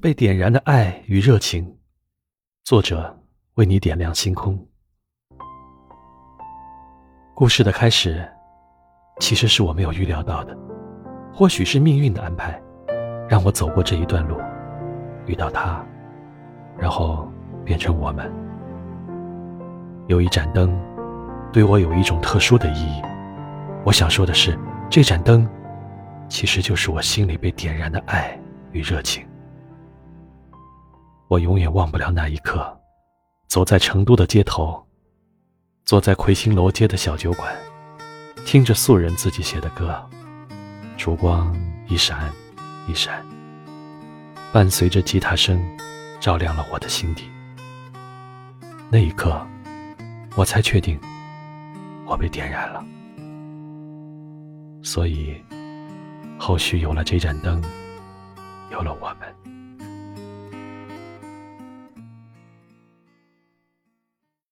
被点燃的爱与热情，作者为你点亮星空。故事的开始，其实是我没有预料到的，或许是命运的安排，让我走过这一段路，遇到他，然后变成我们。有一盏灯，对我有一种特殊的意义。我想说的是，这盏灯，其实就是我心里被点燃的爱与热情。我永远忘不了那一刻，走在成都的街头，坐在魁星楼街的小酒馆，听着素人自己写的歌，烛光一闪一闪，伴随着吉他声，照亮了我的心底。那一刻，我才确定，我被点燃了。所以，后续有了这盏灯，有了我们。